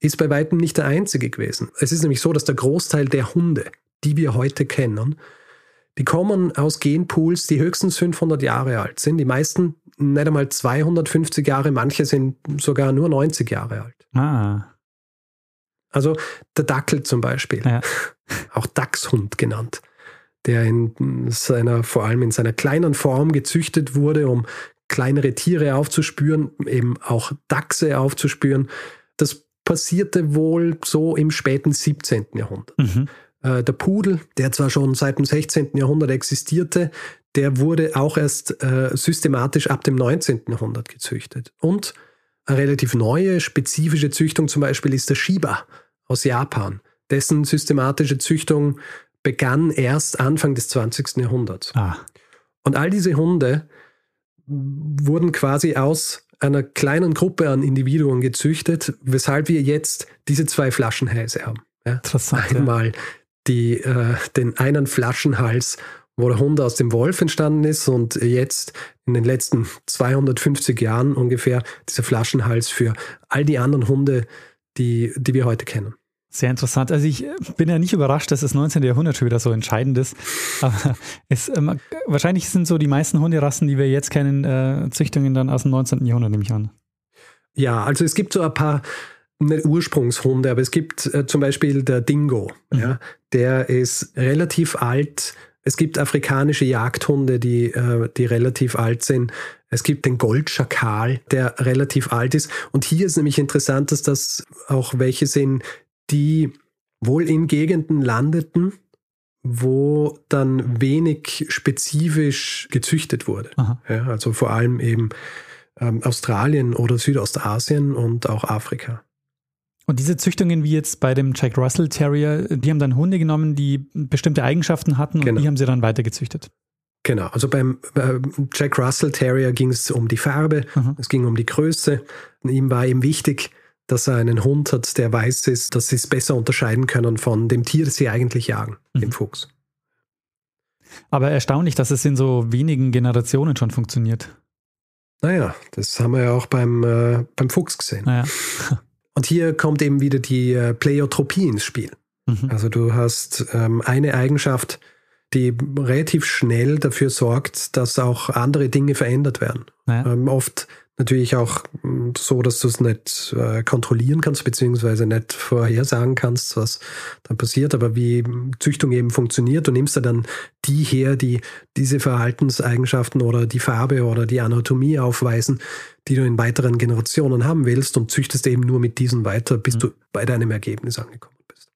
ist bei weitem nicht der einzige gewesen. Es ist nämlich so, dass der Großteil der Hunde, die wir heute kennen, die kommen aus Genpools, die höchstens 500 Jahre alt sind. Die meisten nicht einmal 250 Jahre, manche sind sogar nur 90 Jahre alt. Ah. Also der Dackel zum Beispiel, ja. auch Dachshund genannt, der in seiner, vor allem in seiner kleinen Form gezüchtet wurde, um kleinere Tiere aufzuspüren, eben auch Dachse aufzuspüren. Das passierte wohl so im späten 17. Jahrhundert. Mhm. Äh, der Pudel, der zwar schon seit dem 16. Jahrhundert existierte, der wurde auch erst äh, systematisch ab dem 19. Jahrhundert gezüchtet. Und eine relativ neue, spezifische Züchtung zum Beispiel ist der Shiba aus Japan. Dessen systematische Züchtung begann erst Anfang des 20. Jahrhunderts. Ah. Und all diese Hunde wurden quasi aus einer kleinen Gruppe an Individuen gezüchtet, weshalb wir jetzt diese zwei Flaschenhälse haben. Ja? Interessant. Einmal die, äh, den einen Flaschenhals wo der Hund aus dem Wolf entstanden ist und jetzt in den letzten 250 Jahren ungefähr dieser Flaschenhals für all die anderen Hunde, die, die wir heute kennen. Sehr interessant. Also ich bin ja nicht überrascht, dass das 19. Jahrhundert schon wieder so entscheidend ist. Aber es, ähm, wahrscheinlich sind so die meisten Hunderassen, die wir jetzt kennen, äh, Züchtungen dann aus dem 19. Jahrhundert, nehme ich an. Ja, also es gibt so ein paar nicht Ursprungshunde, aber es gibt äh, zum Beispiel der Dingo. Mhm. Ja, der ist relativ alt. Es gibt afrikanische Jagdhunde, die, äh, die relativ alt sind. Es gibt den Goldschakal, der relativ alt ist. Und hier ist nämlich interessant, dass das auch welche sind, die wohl in Gegenden landeten, wo dann wenig spezifisch gezüchtet wurde. Ja, also vor allem eben ähm, Australien oder Südostasien und auch Afrika. Und diese Züchtungen, wie jetzt bei dem Jack Russell Terrier, die haben dann Hunde genommen, die bestimmte Eigenschaften hatten und genau. die haben sie dann weitergezüchtet. Genau, also beim äh, Jack Russell Terrier ging es um die Farbe, mhm. es ging um die Größe. Ihm war eben wichtig, dass er einen Hund hat, der weiß ist, dass sie es besser unterscheiden können von dem Tier, das sie eigentlich jagen, mhm. dem Fuchs. Aber erstaunlich, dass es in so wenigen Generationen schon funktioniert. Naja, das haben wir ja auch beim, äh, beim Fuchs gesehen. Naja. Und hier kommt eben wieder die äh, Pleiotropie ins Spiel. Mhm. Also du hast ähm, eine Eigenschaft, die relativ schnell dafür sorgt, dass auch andere Dinge verändert werden. Naja. Ähm, oft natürlich auch hm, so, dass du es nicht äh, kontrollieren kannst, beziehungsweise nicht vorhersagen kannst, was da passiert, aber wie Züchtung eben funktioniert. Du nimmst da dann die her, die diese Verhaltenseigenschaften oder die Farbe oder die Anatomie aufweisen, die du in weiteren Generationen haben willst und züchtest eben nur mit diesen weiter, bis mhm. du bei deinem Ergebnis angekommen bist.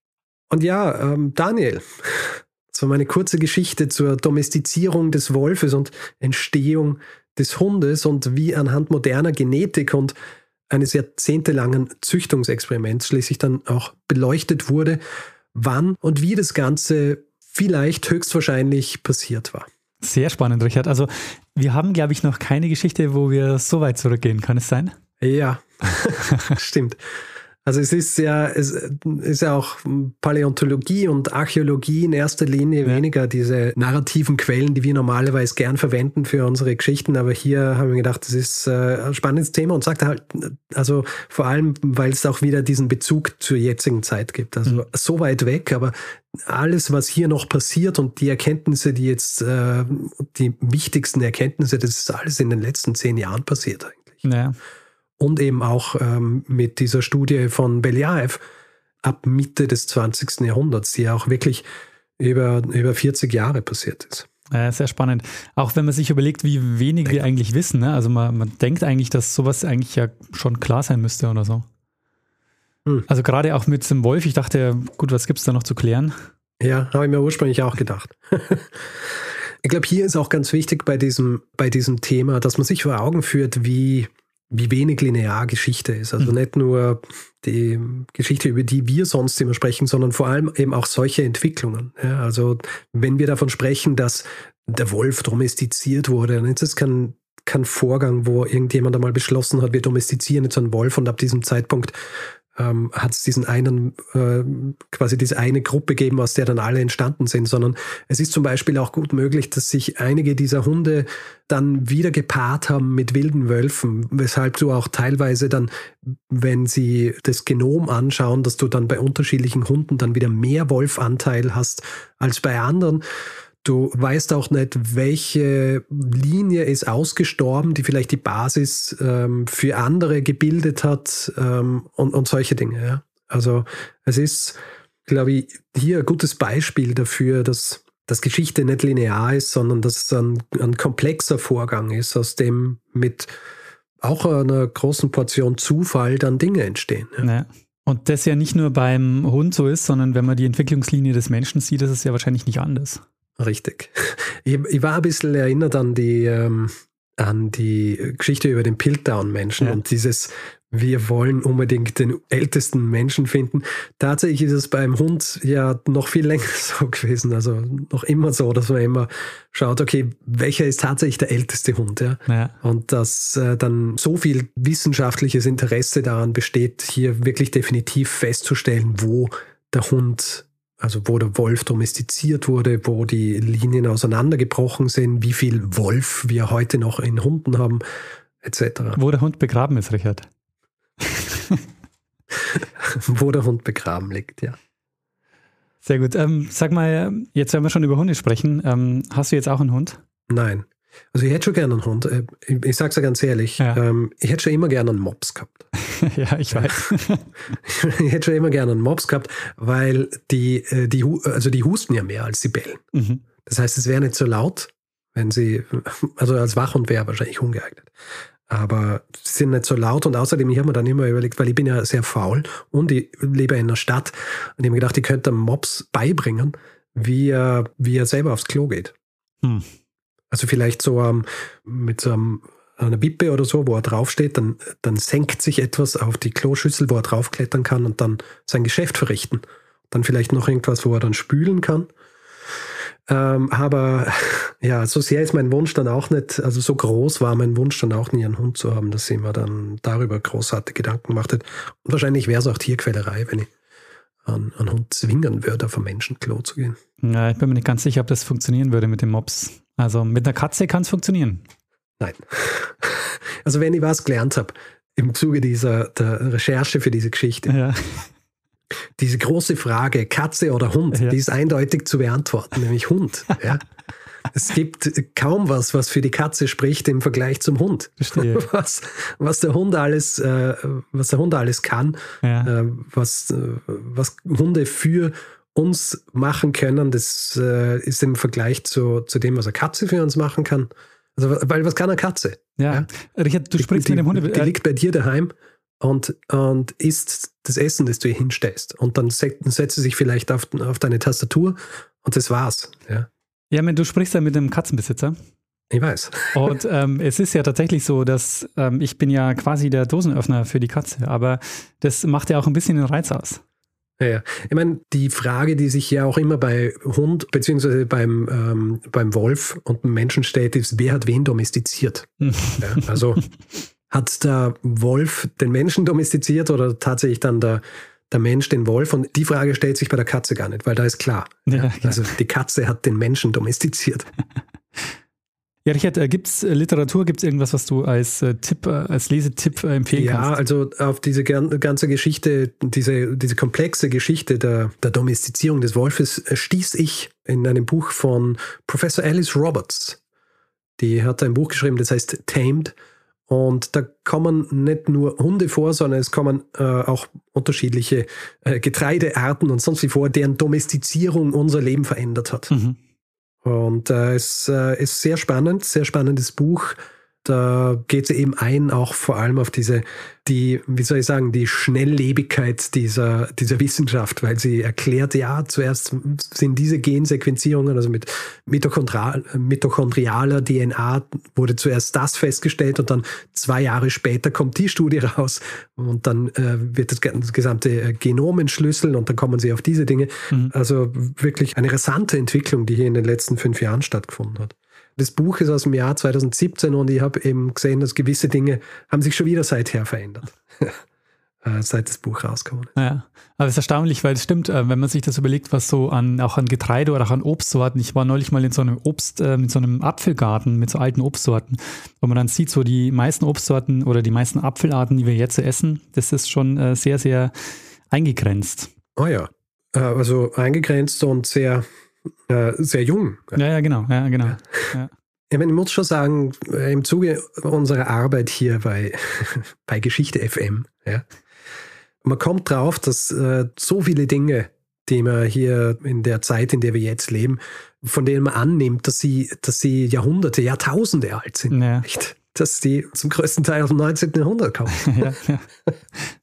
Und ja, ähm, Daniel, so meine kurze Geschichte zur Domestizierung des Wolfes und Entstehung des Hundes und wie anhand moderner Genetik und eines jahrzehntelangen Züchtungsexperiments schließlich dann auch beleuchtet wurde, wann und wie das Ganze vielleicht höchstwahrscheinlich passiert war. Sehr spannend, Richard. Also wir haben, glaube ich, noch keine Geschichte, wo wir so weit zurückgehen. Kann es sein? Ja, stimmt. Also es ist ja, es ist ja auch Paläontologie und Archäologie in erster Linie weniger diese narrativen Quellen, die wir normalerweise gern verwenden für unsere Geschichten. Aber hier haben wir gedacht, das ist äh, ein spannendes Thema und sagt halt, also vor allem, weil es auch wieder diesen Bezug zur jetzigen Zeit gibt. Also mhm. so weit weg, aber alles, was hier noch passiert und die Erkenntnisse, die jetzt, äh, die wichtigsten Erkenntnisse, das ist alles in den letzten zehn Jahren passiert eigentlich. Ja und eben auch ähm, mit dieser Studie von Belyaev ab Mitte des 20. Jahrhunderts, die ja auch wirklich über, über 40 Jahre passiert ist. Ja, sehr spannend. Auch wenn man sich überlegt, wie wenig wir eigentlich wissen. Ne? Also man, man denkt eigentlich, dass sowas eigentlich ja schon klar sein müsste oder so. Hm. Also gerade auch mit dem Wolf, ich dachte, gut, was gibt es da noch zu klären? Ja, habe ich mir ursprünglich auch gedacht. ich glaube, hier ist auch ganz wichtig bei diesem, bei diesem Thema, dass man sich vor Augen führt, wie, wie wenig linear Geschichte ist. Also mhm. nicht nur die Geschichte, über die wir sonst immer sprechen, sondern vor allem eben auch solche Entwicklungen. Ja, also wenn wir davon sprechen, dass der Wolf domestiziert wurde, dann ist es kein, kein Vorgang, wo irgendjemand einmal beschlossen hat, wir domestizieren jetzt einen Wolf und ab diesem Zeitpunkt ähm, hat es diesen einen, äh, quasi diese eine Gruppe gegeben, aus der dann alle entstanden sind, sondern es ist zum Beispiel auch gut möglich, dass sich einige dieser Hunde dann wieder gepaart haben mit wilden Wölfen, weshalb du auch teilweise dann, wenn sie das Genom anschauen, dass du dann bei unterschiedlichen Hunden dann wieder mehr Wolfanteil hast als bei anderen. Du weißt auch nicht, welche Linie ist ausgestorben, die vielleicht die Basis ähm, für andere gebildet hat ähm, und, und solche Dinge. Ja? Also es ist, glaube ich, hier ein gutes Beispiel dafür, dass, dass Geschichte nicht linear ist, sondern dass es ein, ein komplexer Vorgang ist, aus dem mit auch einer großen Portion Zufall dann Dinge entstehen. Ja. ja. Und das ja nicht nur beim Hund so ist, sondern wenn man die Entwicklungslinie des Menschen sieht, ist es ja wahrscheinlich nicht anders. Richtig. Ich, ich, war ein bisschen erinnert an die, ähm, an die Geschichte über den Piltdown-Menschen ja. und dieses, wir wollen unbedingt den ältesten Menschen finden. Tatsächlich ist es beim Hund ja noch viel länger so gewesen, also noch immer so, dass man immer schaut, okay, welcher ist tatsächlich der älteste Hund, ja? ja. Und dass äh, dann so viel wissenschaftliches Interesse daran besteht, hier wirklich definitiv festzustellen, wo der Hund also wo der Wolf domestiziert wurde, wo die Linien auseinandergebrochen sind, wie viel Wolf wir heute noch in Hunden haben, etc. Wo der Hund begraben ist, Richard. wo der Hund begraben liegt, ja. Sehr gut. Ähm, sag mal, jetzt werden wir schon über Hunde sprechen. Ähm, hast du jetzt auch einen Hund? Nein. Also ich hätte schon gerne einen Hund. Äh, ich sage es ja ganz ehrlich, ja. Ähm, ich hätte schon immer gerne einen Mops gehabt. ja, ich weiß. ich hätte schon immer gerne einen Mops gehabt, weil die, äh, die, also die husten ja mehr als sie bellen. Mhm. Das heißt, es wäre nicht so laut, wenn sie, also als Wachhund wäre wahrscheinlich ungeeignet. Aber sie sind nicht so laut und außerdem, ich habe mir dann immer überlegt, weil ich bin ja sehr faul und ich lebe in einer Stadt und ich habe mir gedacht, ich könnte Mops beibringen, wie er, wie er selber aufs Klo geht. Hm. Also vielleicht so ähm, mit so einem, einer Bippe oder so, wo er draufsteht, dann, dann senkt sich etwas auf die Kloschüssel, wo er draufklettern kann und dann sein Geschäft verrichten. Dann vielleicht noch irgendwas, wo er dann spülen kann. Ähm, aber ja, so sehr ist mein Wunsch dann auch nicht, also so groß war mein Wunsch dann auch nie, einen Hund zu haben, dass ich mir dann darüber großartige Gedanken gemacht. Und wahrscheinlich wäre es auch Tierquälerei, wenn ich einen Hund zwingen würde, auf ein Menschenklo zu gehen. Ja, ich bin mir nicht ganz sicher, ob das funktionieren würde mit dem Mops. Also mit einer Katze kann es funktionieren. Nein. Also wenn ich was gelernt habe im Zuge dieser der Recherche für diese Geschichte, ja. diese große Frage, Katze oder Hund, ja. die ist eindeutig zu beantworten, nämlich Hund. Ja. Es gibt kaum was, was für die Katze spricht im Vergleich zum Hund. Was, was der Hund alles, äh, was der Hund alles kann, ja. äh, was, äh, was Hunde für uns machen können, das äh, ist im Vergleich zu, zu dem, was eine Katze für uns machen kann. Also, weil was kann eine Katze? Ja, ja? Richard, du sprichst die, mit dem Hunde. Die, die liegt bei dir daheim und, und isst das Essen, das du ihr hinstellst. Und dann setzt sie sich vielleicht auf, auf deine Tastatur und das war's. Ja, ja du sprichst ja mit einem Katzenbesitzer. Ich weiß. Und ähm, es ist ja tatsächlich so, dass ähm, ich bin ja quasi der Dosenöffner für die Katze, aber das macht ja auch ein bisschen den Reiz aus. Ja, ich meine, die Frage, die sich ja auch immer bei Hund beziehungsweise beim, ähm, beim Wolf und dem Menschen stellt, ist, wer hat wen domestiziert? ja, also hat der Wolf den Menschen domestiziert oder tatsächlich dann der, der Mensch den Wolf? Und die Frage stellt sich bei der Katze gar nicht, weil da ist klar. Ja, ja. Also die Katze hat den Menschen domestiziert. Ja, Richard, äh, gibt es äh, Literatur, gibt es irgendwas, was du als äh, Tipp, als Lesetipp empfehlen ja, kannst? Ja, also auf diese ganze Geschichte, diese, diese komplexe Geschichte der, der Domestizierung des Wolfes stieß ich in einem Buch von Professor Alice Roberts. Die hat ein Buch geschrieben, das heißt Tamed. Und da kommen nicht nur Hunde vor, sondern es kommen äh, auch unterschiedliche äh, Getreidearten und sonst wie vor, deren Domestizierung unser Leben verändert hat. Mhm. Und äh, es äh, ist sehr spannend, sehr spannendes Buch. Da geht sie eben ein, auch vor allem auf diese, die, wie soll ich sagen, die Schnelllebigkeit dieser, dieser Wissenschaft, weil sie erklärt, ja, zuerst sind diese Gensequenzierungen, also mit Mitochondrial, mitochondrialer DNA wurde zuerst das festgestellt und dann zwei Jahre später kommt die Studie raus und dann äh, wird das, das, gesamte Genom entschlüsseln und dann kommen sie auf diese Dinge. Mhm. Also wirklich eine rasante Entwicklung, die hier in den letzten fünf Jahren stattgefunden hat. Das Buch ist aus dem Jahr 2017 und ich habe eben gesehen, dass gewisse Dinge haben sich schon wieder seither verändert. Äh, seit das Buch rauskommt. Ja, aber es ist erstaunlich, weil es stimmt, äh, wenn man sich das überlegt, was so an, auch an Getreide oder auch an Obstsorten, ich war neulich mal in so einem Obst, äh, in so einem Apfelgarten mit so alten Obstsorten, wo man dann sieht, so die meisten Obstsorten oder die meisten Apfelarten, die wir jetzt essen, das ist schon sehr, sehr eingegrenzt. Oh ja, also eingegrenzt und sehr äh, sehr jung. Ja, ja, genau. Ja, genau. Ja. Ja. Ich, meine, ich muss schon sagen, äh, im Zuge unserer Arbeit hier bei, bei Geschichte FM, ja, man kommt drauf, dass äh, so viele Dinge, die man hier in der Zeit, in der wir jetzt leben, von denen man annimmt, dass sie, dass sie Jahrhunderte, Jahrtausende alt sind. Ja. Nicht? Dass die zum größten Teil aus dem 19. Jahrhundert kommen. ja, ja.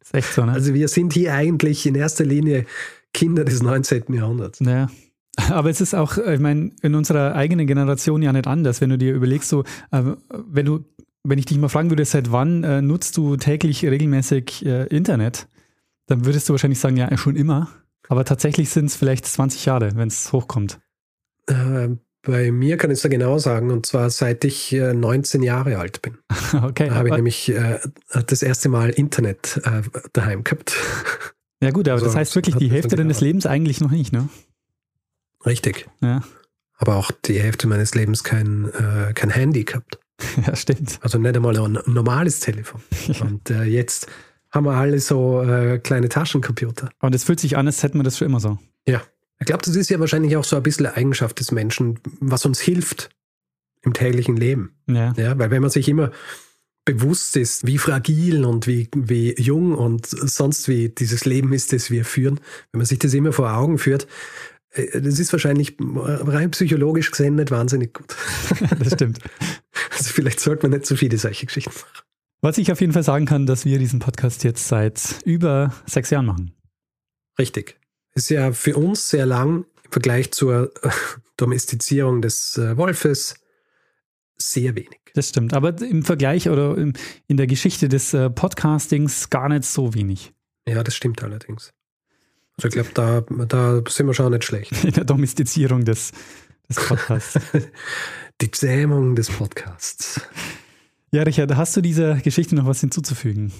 Ist echt so, ne? Also wir sind hier eigentlich in erster Linie Kinder des 19. Jahrhunderts. Ja. Aber es ist auch, ich meine, in unserer eigenen Generation ja nicht anders. Wenn du dir überlegst, so, äh, wenn du, wenn ich dich mal fragen würde, seit wann äh, nutzt du täglich regelmäßig äh, Internet, dann würdest du wahrscheinlich sagen, ja, schon immer. Aber tatsächlich sind es vielleicht 20 Jahre, wenn es hochkommt. Äh, bei mir kann ich es da genau sagen, und zwar seit ich 19 Jahre alt bin. okay. Habe ich nämlich äh, das erste Mal Internet äh, daheim gehabt. Ja gut, aber also, das heißt wirklich die Hälfte deines Lebens eigentlich noch nicht, ne? Richtig. Ja. Aber auch die Hälfte meines Lebens kein, äh, kein Handy gehabt. Ja, stimmt. Also nicht einmal ein normales Telefon. Ja. Und äh, jetzt haben wir alle so äh, kleine Taschencomputer. Und es fühlt sich an, als hätten wir das schon immer so. Ja. Ich glaube, das ist ja wahrscheinlich auch so ein bisschen eine Eigenschaft des Menschen, was uns hilft im täglichen Leben. Ja. ja weil wenn man sich immer bewusst ist, wie fragil und wie, wie jung und sonst wie dieses Leben ist, das wir führen, wenn man sich das immer vor Augen führt, das ist wahrscheinlich rein psychologisch gesehen nicht wahnsinnig gut. Das stimmt. Also vielleicht sollte man nicht zu viele solche Geschichten machen. Was ich auf jeden Fall sagen kann, dass wir diesen Podcast jetzt seit über sechs Jahren machen. Richtig. Ist ja für uns sehr lang im Vergleich zur Domestizierung des äh, Wolfes sehr wenig. Das stimmt, aber im Vergleich oder in der Geschichte des äh, Podcastings gar nicht so wenig. Ja, das stimmt allerdings. Also ich glaube, da, da sind wir schon nicht schlecht. In der Domestizierung des, des Podcasts. Die Zähmung des Podcasts. Ja, Richard, hast du dieser Geschichte noch was hinzuzufügen?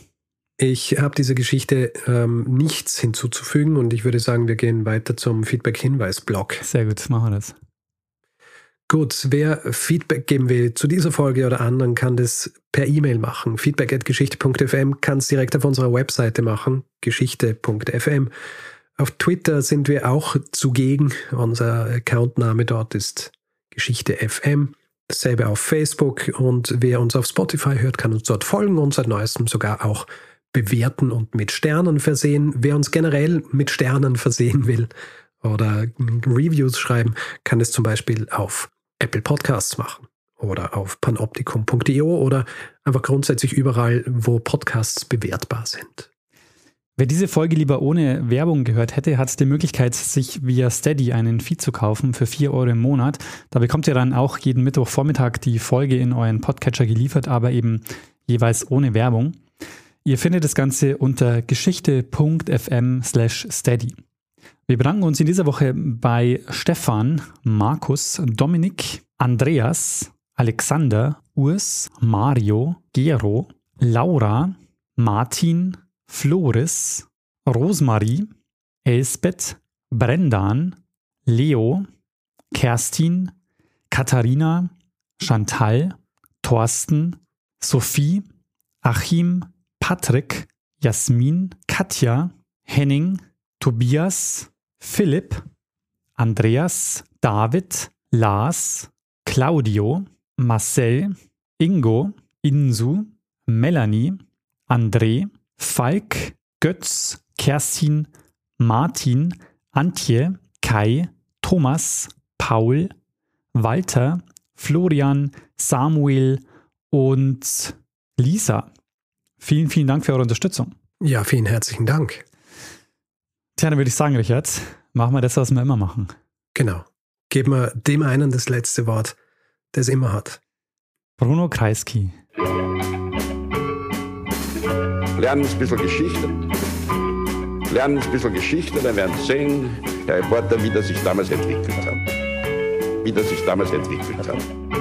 Ich habe dieser Geschichte ähm, nichts hinzuzufügen und ich würde sagen, wir gehen weiter zum Feedback-Hinweis-Blog. Sehr gut, machen wir das. Gut, wer Feedback geben will zu dieser Folge oder anderen, kann das per E-Mail machen. Feedback.geschichte.fm kann es direkt auf unserer Webseite machen, geschichte.fm. Auf Twitter sind wir auch zugegen. Unser Accountname dort ist Geschichte FM. Dasselbe auf Facebook und wer uns auf Spotify hört, kann uns dort folgen und seit neuestem sogar auch bewerten und mit Sternen versehen. Wer uns generell mit Sternen versehen will oder Reviews schreiben, kann es zum Beispiel auf Apple Podcasts machen oder auf panoptikum.io oder einfach grundsätzlich überall, wo Podcasts bewertbar sind. Wer diese Folge lieber ohne Werbung gehört hätte, hat die Möglichkeit, sich via Steady einen Feed zu kaufen für 4 Euro im Monat. Da bekommt ihr dann auch jeden Mittwochvormittag die Folge in euren Podcatcher geliefert, aber eben jeweils ohne Werbung. Ihr findet das Ganze unter geschichte.fm slash steady. Wir bedanken uns in dieser Woche bei Stefan, Markus, Dominik, Andreas, Alexander, Urs, Mario, Gero, Laura, Martin, Floris, Rosmarie, Elsbeth, Brendan, Leo, Kerstin, Katharina, Chantal, Thorsten, Sophie, Achim, Patrick, Jasmin, Katja, Henning, Tobias, Philipp, Andreas, David, Lars, Claudio, Marcel, Ingo, Insu, Melanie, André, Falk, Götz, Kerstin, Martin, Antje, Kai, Thomas, Paul, Walter, Florian, Samuel und Lisa. Vielen, vielen Dank für eure Unterstützung. Ja, vielen herzlichen Dank. Tja, dann würde ich sagen, Richard, machen wir das, was wir immer machen. Genau. Geben wir dem einen das letzte Wort, der es immer hat. Bruno Kreisky. Lernen ein bisschen Geschichte. Lernen ein bisschen Geschichte, dann werden Sie sehen, der Reporter, wie das sich damals entwickelt hat. Wie das sich damals entwickelt hat.